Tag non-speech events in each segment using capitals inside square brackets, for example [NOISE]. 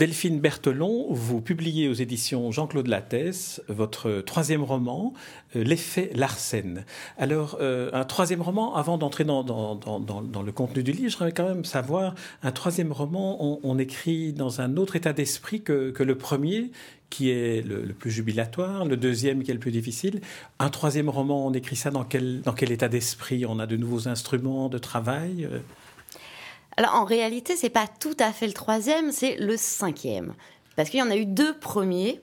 Delphine Berthelon, vous publiez aux éditions Jean-Claude Lattès votre troisième roman, euh, L'effet Larsen. Alors, euh, un troisième roman, avant d'entrer dans, le contenu du livre, j'aimerais quand même savoir, un troisième roman, on, écrit dans un autre état d'esprit que, le premier, qui est le, plus jubilatoire, le deuxième qui est le plus difficile. Un troisième roman, on écrit ça dans quel, état d'esprit? On a de nouveaux instruments de travail euh, alors en réalité, c'est pas tout à fait le troisième, c'est le cinquième. Parce qu'il y en a eu deux premiers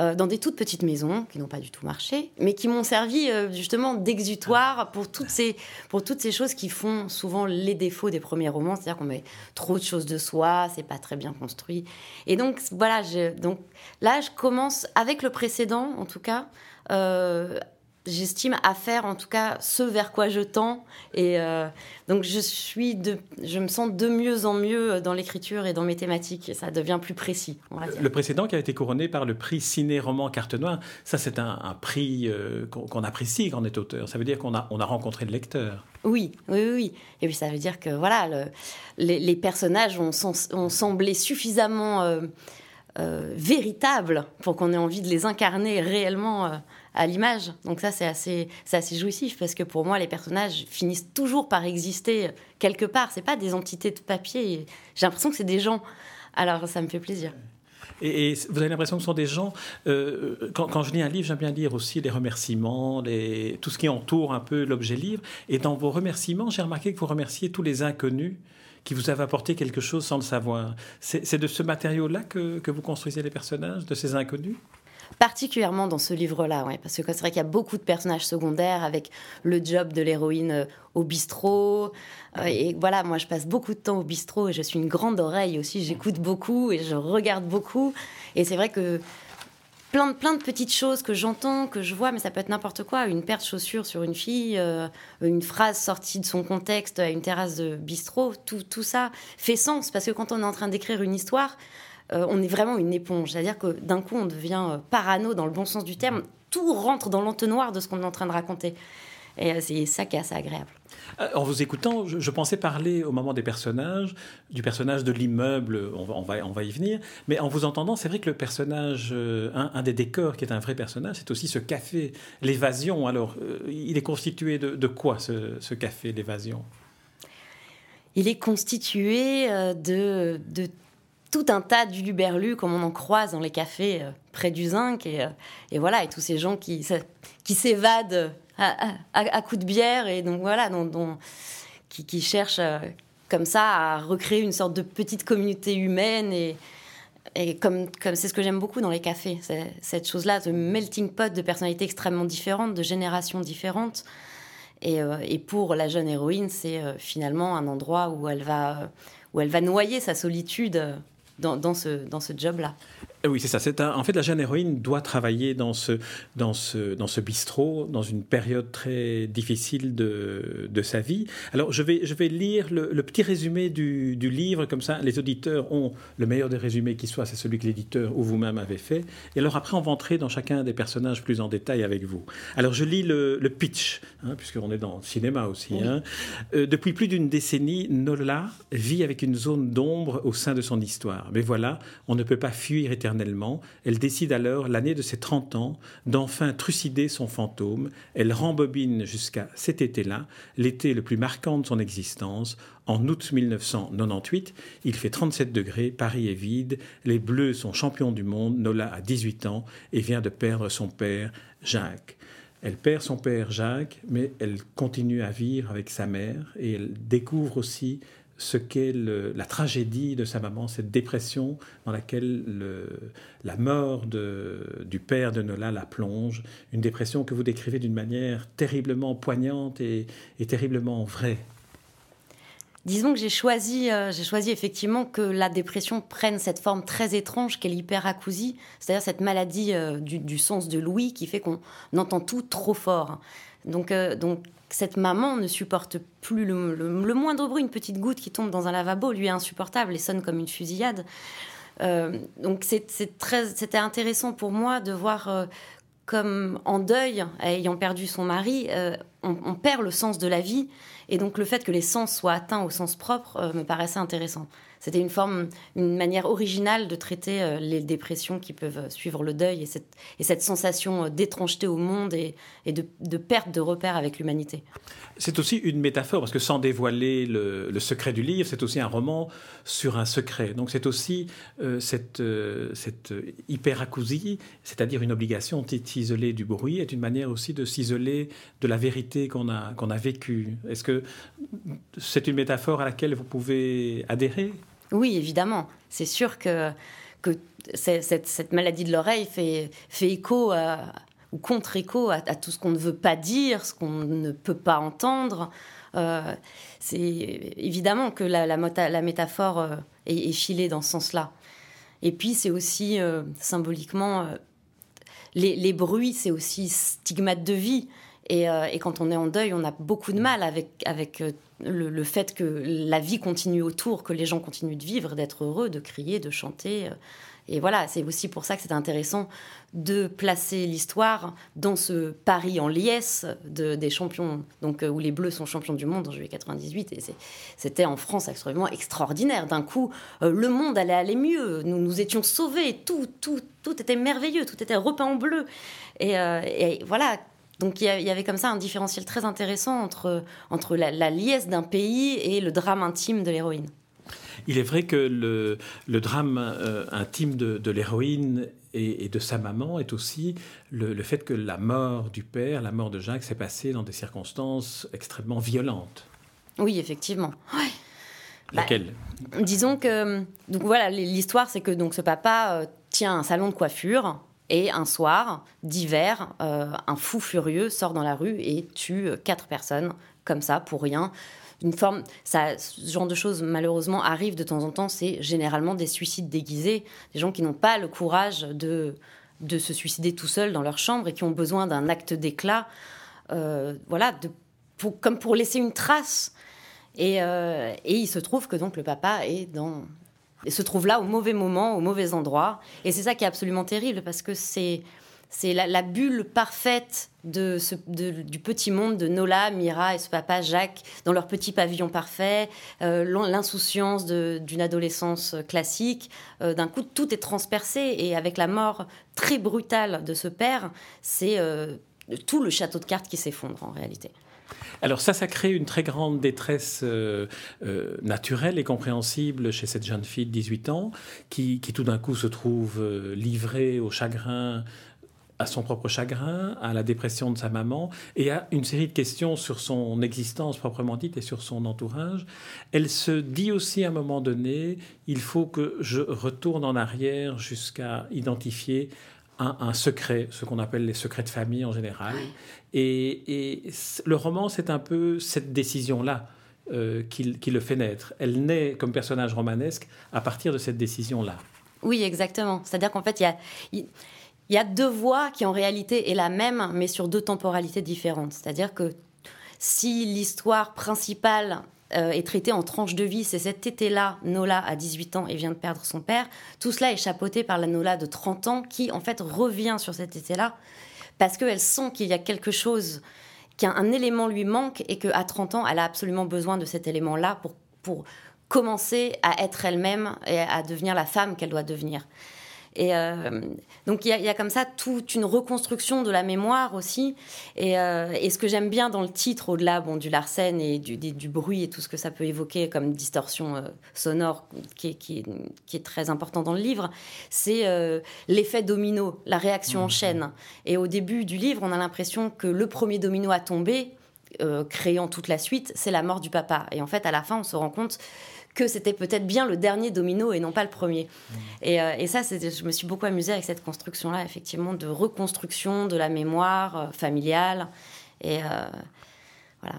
euh, dans des toutes petites maisons qui n'ont pas du tout marché, mais qui m'ont servi euh, justement d'exutoire pour toutes ces pour toutes ces choses qui font souvent les défauts des premiers romans, c'est-à-dire qu'on met trop de choses de soi, c'est pas très bien construit. Et donc voilà, donc là je commence avec le précédent en tout cas. Euh, j'estime à faire en tout cas ce vers quoi je tends. Et euh, donc je suis de, je me sens de mieux en mieux dans l'écriture et dans mes thématiques. Et ça devient plus précis le précédent qui a été couronné par le prix ciné roman carte noire ça c'est un, prix euh, qu'on apprécie quand on est auteur. Ça veut dire qu'on a on a rencontré le lecteur. Oui, oui, oui. Et puis ça veut dire que voilà, les, personnages ont, semblé suffisamment euh, véritables pour qu'on ait envie de les incarner réellement à l'image. Donc ça, c'est assez, assez jouissif parce que pour moi, les personnages finissent toujours par exister quelque part. C'est pas des entités de papier. J'ai l'impression que c'est des gens. Alors ça me fait plaisir. Et, vous avez l'impression que ce sont des gens. Euh, quand, je lis un livre, j'aime bien lire aussi les remerciements, tout ce qui entoure un peu l'objet livre. Et dans vos remerciements, j'ai remarqué que vous remerciez tous les inconnus qui vous avaient apporté quelque chose sans le savoir. C'est de ce matériau-là que vous construisez les personnages, de ces inconnus? Particulièrement dans ce livre-là, ouais, parce que c'est vrai qu'il y a beaucoup de personnages secondaires avec le job de l'héroïne euh, au bistrot. Euh, et voilà, moi je passe beaucoup de temps au bistrot et je suis une grande oreille aussi, j'écoute beaucoup et je regarde beaucoup. Et c'est vrai que plein de, plein de petites choses que j'entends, que je vois, mais ça peut être n'importe quoi. Une paire de chaussures sur une fille, euh, une phrase sortie de son contexte à une terrasse de bistrot, tout, tout ça fait sens parce que quand on est en train d'écrire une histoire, euh, on est vraiment une éponge. C'est-à-dire que d'un coup, on devient euh, parano dans le bon sens du terme. Tout rentre dans l'entonnoir de ce qu'on est en train de raconter. Et euh, c'est ça qui est assez agréable. En vous écoutant, je, pensais parler au moment des personnages, du personnage de l'immeuble, on va, on, va, y venir, mais en vous entendant, c'est vrai que le personnage, un, des décors qui est un vrai personnage, c'est aussi ce café, l'évasion. Alors, il est constitué de, quoi ce, ce café, l'évasion? Il est constitué de, de tout un tas d'uluberlus comme on en croise dans les cafés euh, près du zinc et, euh, et, voilà et tous ces gens qui qui s'évadent à, à, coups de bière et donc voilà dont, qui, qui, cherchent euh, comme ça à recréer une sorte de petite communauté humaine et, et comme c'est ce que j'aime beaucoup dans les cafés cette chose là de melting pot de personnalités extrêmement différentes de générations différentes. Et, et pour la jeune héroïne c'est finalement un endroit où elle va où elle va noyer sa solitude dans, ce, dans ce job-là. Eh oui, c'est ça. C'est en fait, la jeune héroïne doit travailler dans ce, dans ce, dans ce bistrot, dans une période très difficile de, de sa vie. Alors, je vais, je vais lire le, petit résumé du, du, livre, comme ça, les auditeurs ont le meilleur des résumés qui soit, c'est celui que l'éditeur ou vous-même avez fait. Et alors, après, on va entrer dans chacun des personnages plus en détail avec vous. Alors, je lis le, le pitch, hein, puisqu'on est dans le cinéma aussi. Hein. Euh, depuis plus d'une décennie, Nola vit avec une zone d'ombre au sein de son histoire. Mais voilà, on ne peut pas fuir éternellement elle décide alors, l'année de ses 30 ans, d'enfin trucider son fantôme. Elle rembobine jusqu'à cet été-là, l'été le plus marquant de son existence. En août 1998, il fait 37 degrés, Paris est vide, les Bleus sont champions du monde, Nola a 18 ans et vient de perdre son père, Jacques. Elle perd son père Jacques, mais elle continue à vivre avec sa mère et elle découvre aussi ce qu'est la tragédie de sa maman, cette dépression dans laquelle la mort du père de Nola la plonge, une dépression que vous décrivez d'une manière terriblement poignante et, terriblement vraie. Disons que j'ai choisi, euh, j'ai choisi effectivement que la dépression prenne cette forme très étrange qu'est l'hyperacousie, c'est-à-dire cette maladie euh, du, sens de l'ouïe qui fait qu'on entend tout trop fort. Donc, euh, donc cette maman ne supporte plus le, moindre bruit, une petite goutte qui tombe dans un lavabo, lui est insupportable et sonne comme une fusillade. Euh, donc c'était intéressant pour moi de voir euh, comme en deuil, ayant perdu son mari, euh, on, perd le sens de la vie. Et donc le fait que les sens soient atteints au sens propre me paraissait intéressant. C'était une forme, une manière originale de traiter euh, les dépressions qui peuvent suivre le deuil et cette, et cette sensation euh, d'étrangeté au monde et, de, perte de repères avec l'humanité. C'est aussi une métaphore, parce que sans dévoiler le, secret du livre, c'est aussi un roman sur un secret. Donc c'est aussi euh, cette, hyperacousie, c'est-à-dire une obligation de s'isoler du bruit, est une manière aussi de s'isoler de la vérité qu'on a, qu'on a. Est-ce que c'est une métaphore à laquelle vous pouvez adhérer? Oui, évidemment. C'est sûr que, que cette, maladie de l'oreille fait, fait écho ou contre-écho à, tout ce qu'on ne veut pas dire, ce qu'on ne peut pas entendre. Euh, c'est évidemment que la, la, métaphore euh, est, filée dans ce sens-là. Et puis c'est aussi euh, symboliquement, les, les, bruits, c'est aussi stigmate de vie. Et, et, quand on est en deuil, on a beaucoup de mal avec, avec le, fait que la vie continue autour, que les gens continuent de vivre, d'être heureux, de crier, de chanter. Euh, et voilà, c'est aussi pour ça que c'est intéressant de placer l'histoire dans ce Paris en liesse de, des champions, donc euh, où les Bleus sont champions du monde en juillet 98. Et c'était en France absolument extraordinaire. D'un coup, euh, le monde allait aller mieux. Nous nous étions sauvés. Tout, tout, tout était merveilleux. Tout était repeint en bleu. Et, et voilà, donc il y, avait comme ça un différentiel très intéressant entre, entre la, liesse d'un pays et le drame intime de l'héroïne. Il est vrai que le, le drame euh, intime de, l'héroïne et, de sa maman est aussi le, fait que la mort du père, la mort de Jacques, s'est passée dans des circonstances extrêmement violentes. Oui, effectivement. Ouais. Laquelle? Disons que donc voilà, l'histoire c'est que donc ce papa euh, tient un salon de coiffure et un soir d'hiver, euh, un fou furieux sort dans la rue et tue quatre personnes, comme ça, pour rien. Une forme, ça, ce genre de choses malheureusement arrive de temps en temps. C'est généralement des suicides déguisés, des gens qui n'ont pas le courage de, de se suicider tout seuls dans leur chambre et qui ont besoin d'un acte d'éclat, euh, voilà, comme pour laisser une trace. Et, euh, et, il se trouve que donc le papa est dans, se trouve là au mauvais moment, au mauvais endroit. Et c'est ça qui est absolument terrible parce que c'est c'est la, bulle parfaite de ce, du petit monde de Nola, Mira et ce papa Jacques dans leur petit pavillon parfait, euh, l'insouciance d'une adolescence classique. Euh, d'un coup, tout est transpercé et avec la mort très brutale de ce père, c'est euh, tout le château de cartes qui s'effondre en réalité. Alors ça, ça crée une très grande détresse euh, euh, naturelle et compréhensible chez cette jeune fille de 18 ans qui, tout d'un coup se trouve euh, livrée au chagrin à son propre chagrin, à la dépression de sa maman, et à une série de questions sur son existence proprement dite et sur son entourage. Elle se dit aussi à un moment donné, il faut que je retourne en arrière jusqu'à identifier un, secret, ce qu'on appelle les secrets de famille en général. Et, le roman, c'est un peu cette décision-là euh, qui, le fait naître. Elle naît comme personnage romanesque à partir de cette décision-là. Oui, exactement. C'est-à-dire qu'en fait, il y a... Y a deux voix qui en réalité est la même, mais sur deux temporalités différentes. C'est-à-dire que si l'histoire principale euh, est traité en tranches de vie. C'est cet été-là, Nola a 18 ans et vient de perdre son père. Tout cela est chapeauté par la Nola de 30 ans qui, en fait, revient sur cet été-là parce qu'elle sent qu'il y a quelque chose, qu'un élément lui manque et qu'à 30 ans, elle a absolument besoin de cet élément-là pour, pour commencer à être elle-même et à devenir la femme qu'elle doit devenir. Et euh, donc il y, a comme ça toute une reconstruction de la mémoire aussi. Et, euh, et ce que j'aime bien dans le titre, au-delà bon, du Larsen et du, du, bruit et tout ce que ça peut évoquer comme distorsion euh, sonore qui est, qui, qui est, très important dans le livre, c'est l'effet domino, la réaction en mmh. chaîne. Et au début du livre, on a l'impression que le premier domino a tombé. Créant toute la suite, c'est la mort du papa. Et en fait, à la fin, on se rend compte que c'était peut-être bien le dernier domino et non pas le premier. Mmh. Et, euh, et, ça, je me suis beaucoup amusée avec cette construction-là, effectivement, de reconstruction de la mémoire euh, familiale. Et euh, voilà.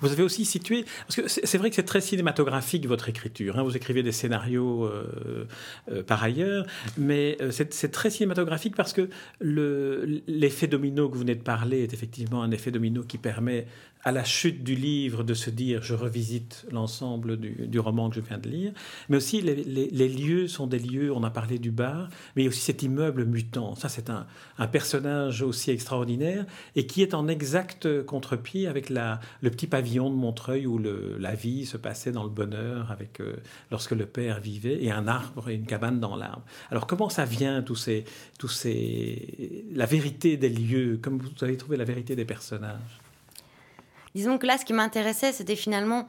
Vous avez aussi situé, parce que c'est vrai que c'est très cinématographique votre écriture, hein. vous écrivez des scénarios euh, euh, par ailleurs, mais euh, c'est très cinématographique parce que l'effet domino que vous venez de parler est effectivement un effet domino qui permet à la chute du livre de se dire je revisite l'ensemble du, roman que je viens de lire, mais aussi les, lieux sont des lieux, on a parlé du bar, mais aussi cet immeuble mutant. Ça, c'est un, personnage aussi extraordinaire et qui est en exact contre-pied avec la, le petit pavillon de Montreuil où la vie se passait dans le bonheur avec, euh, lorsque le père vivait et un arbre et une cabane dans l'arbre. Alors, comment ça vient, tous ces, tous ces, la vérité des lieux, comme vous avez trouvé la vérité des personnages? Disons que là, ce qui m'intéressait, c'était finalement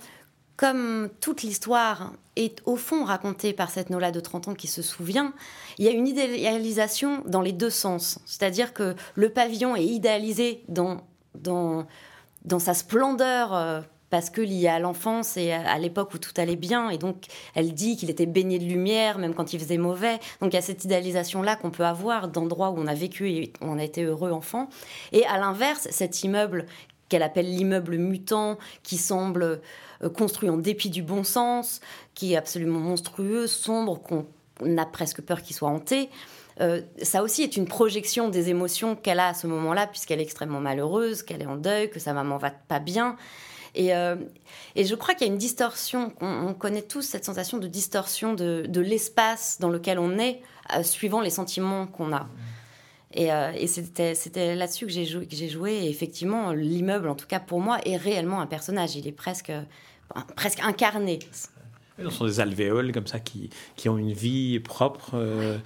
comme toute l'histoire est au fond racontée par cette Nola de 30 ans qui se souvient, il y a une idéalisation dans les deux sens. C'est-à-dire que le pavillon est idéalisé dans, dans, dans sa splendeur euh, parce que lié à l'enfance et à, l'époque où tout allait bien. Et donc, elle dit qu'il était baigné de lumière, même quand il faisait mauvais. Donc, il y a cette idéalisation-là qu'on peut avoir d'endroits où on a vécu et où on a été heureux enfant. Et à l'inverse, cet immeuble qu'elle appelle l'immeuble mutant, qui semble euh, construit en dépit du bon sens, qui est absolument monstrueux, sombre, qu'on a presque peur qu'il soit hanté. Euh, ça aussi est une projection des émotions qu'elle a à ce moment-là, puisqu'elle est extrêmement malheureuse, qu'elle est en deuil, que sa maman va pas bien. Et, euh, je crois qu'il y a une distorsion, on, connaît tous cette sensation de distorsion de, l'espace dans lequel on est, suivant les sentiments qu'on a. Euh, et, c'était là-dessus que j'ai joué, effectivement, l'immeuble, en tout cas pour moi, est réellement un personnage. Il est presque incarné. Ce sont des alvéoles comme ça qui, qui ont une vie propre. Euh.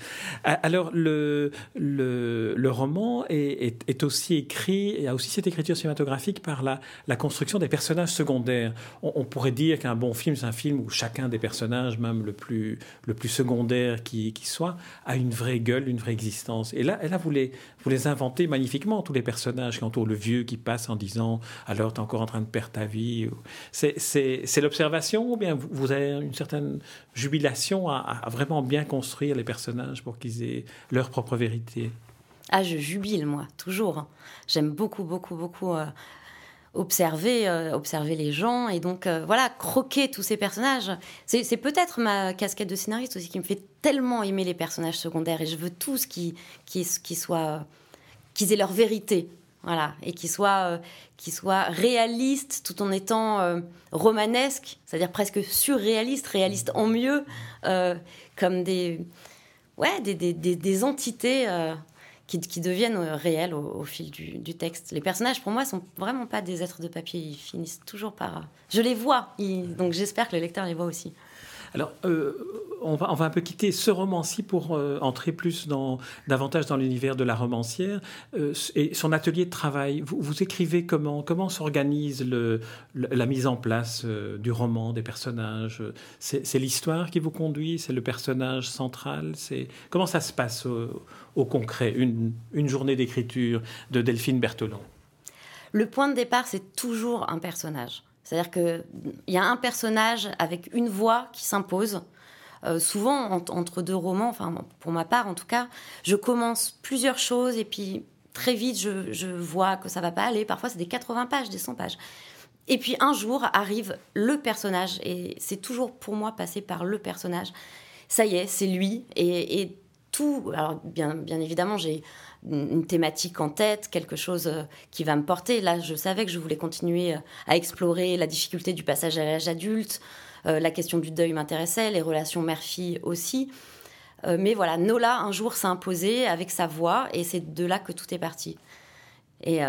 Alors, le, le, le roman est, est, aussi écrit, y a aussi cette écriture cinématographique par la, la construction des personnages secondaires. On, pourrait dire qu'un bon film, c'est un film où chacun des personnages, même le plus, le plus secondaire qui, qui soit, a une vraie gueule, une vraie existence. Et là, là vous, les, vous les inventez magnifiquement, tous les personnages qui entourent le vieux qui passe en disant Alors, tu es encore en train de perdre ta vie. C'est l'observation ou bien vous, vous avez une certaine jubilation à, vraiment bien construire les personnages pour qu'ils aient leur propre vérité. Ah, je jubile, moi, toujours. J'aime beaucoup, beaucoup, beaucoup euh, observer, euh, observer les gens et donc, euh, voilà, croquer tous ces personnages. C'est peut-être ma casquette de scénariste aussi qui me fait tellement aimer les personnages secondaires et je veux tous qui, qui, qui soient, qu'ils aient leur vérité voilà, et qui soit, euh, réaliste tout en étant euh, romanesque, c'est-à-dire presque surréaliste, réaliste en mieux, euh, comme des, ouais, des, des, des, entités qui, qui, deviennent réelles au, fil du, du, texte. Les personnages, pour moi, sont vraiment pas des êtres de papier, ils finissent toujours par... Je les vois, donc j'espère que le lecteur les voit aussi. Alors, euh, on, va, un peu quitter ce roman-ci pour euh, entrer plus davantage dans l'univers de la romancière euh, et son atelier de travail. Vous, vous écrivez comment Comment s'organise la mise en place du roman, des personnages? C'est l'histoire qui vous conduit? C'est le personnage central? Comment ça se passe au, concret, une, une journée d'écriture de Delphine Berthelon Le point de départ, c'est toujours un personnage. C'est-à-dire qu'il y a un personnage avec une voix qui s'impose. Euh, souvent, entre deux romans, enfin pour ma part en tout cas, je commence plusieurs choses et puis très vite je, vois que ça va pas aller. Parfois c'est des 80 pages, des 100 pages. Et puis un jour arrive le personnage et c'est toujours pour moi passer par le personnage. Ça y est, c'est lui et Alors bien, bien évidemment, j'ai une thématique en tête, quelque chose euh, qui va me porter. Là, je savais que je voulais continuer euh, à explorer la difficulté du passage à l'âge adulte. Euh, la question du deuil m'intéressait, les relations mère-fille aussi. mais voilà, Nola, un jour, s'est imposée avec sa voix, et c'est de là que tout est parti. Et,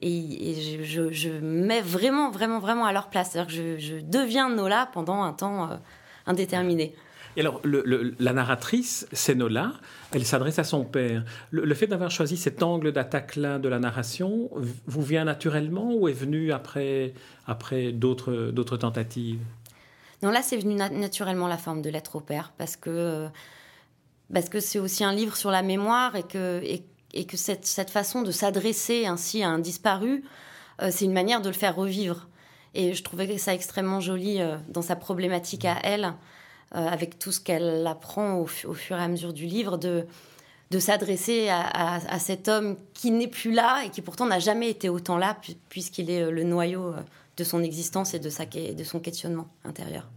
et, je, mets vraiment, vraiment, vraiment à leur place. C'est-à-dire que je, deviens Nola pendant un temps indéterminé. Et alors, la narratrice, c'est Nola, elle s'adresse à son père. Le, fait d'avoir choisi cet angle d'attaque-là de la narration vous vient naturellement ou est venu après, après d'autres tentatives? Non, là, c'est venu naturellement la forme de lettre au père, parce que parce que c'est aussi un livre sur la mémoire et que, et, que cette, cette, façon de s'adresser ainsi à un disparu, euh, c'est une manière de le faire revivre. Et je trouvais ça extrêmement joli euh, dans sa problématique à elle. Euh, avec tout ce qu'elle apprend au, fur et à mesure du livre, de, s'adresser à, à, cet homme qui n'est plus là et qui pourtant n'a jamais été autant là, puisqu'il est euh, le noyau euh, de son existence et de, sa, de son questionnement intérieur.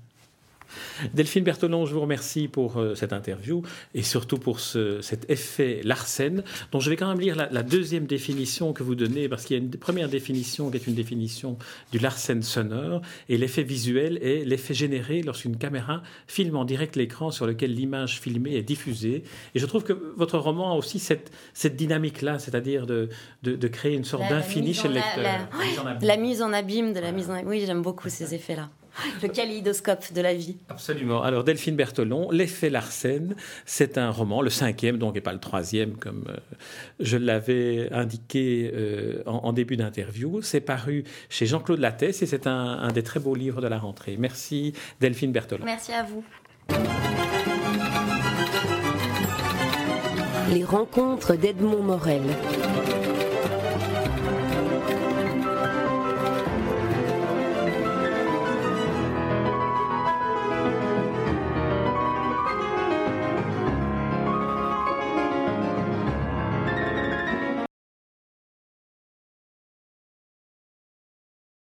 Delphine Berthelon, je vous remercie pour euh, cette interview et surtout pour cet effet Larsen, dont je vais quand même lire la, deuxième définition que vous donnez, parce qu'il y a une première définition qui est une définition du Larsen sonore, et l'effet visuel est l'effet généré lorsqu'une caméra filme en direct l'écran sur lequel l'image filmée est diffusée. Et je trouve que votre roman a aussi cette, cette dynamique-là, c'est-à-dire de, de, créer une sorte d'infini chez le lecteur. La, mise en abîme de la mise en abîme. Oui, j'aime beaucoup ces effets-là. [LAUGHS] Le kaléidoscope de la vie. Absolument. Alors Delphine Berthelon, L'effet Larsen, c'est un roman, le cinquième donc et pas le troisième comme euh, je l'avais indiqué euh, en, début d'interview. C'est paru chez Jean-Claude Lattès et c'est un, un des très beaux livres de la rentrée. Merci Delphine Berthelon. Merci à vous. Les rencontres d'Edmond Morel.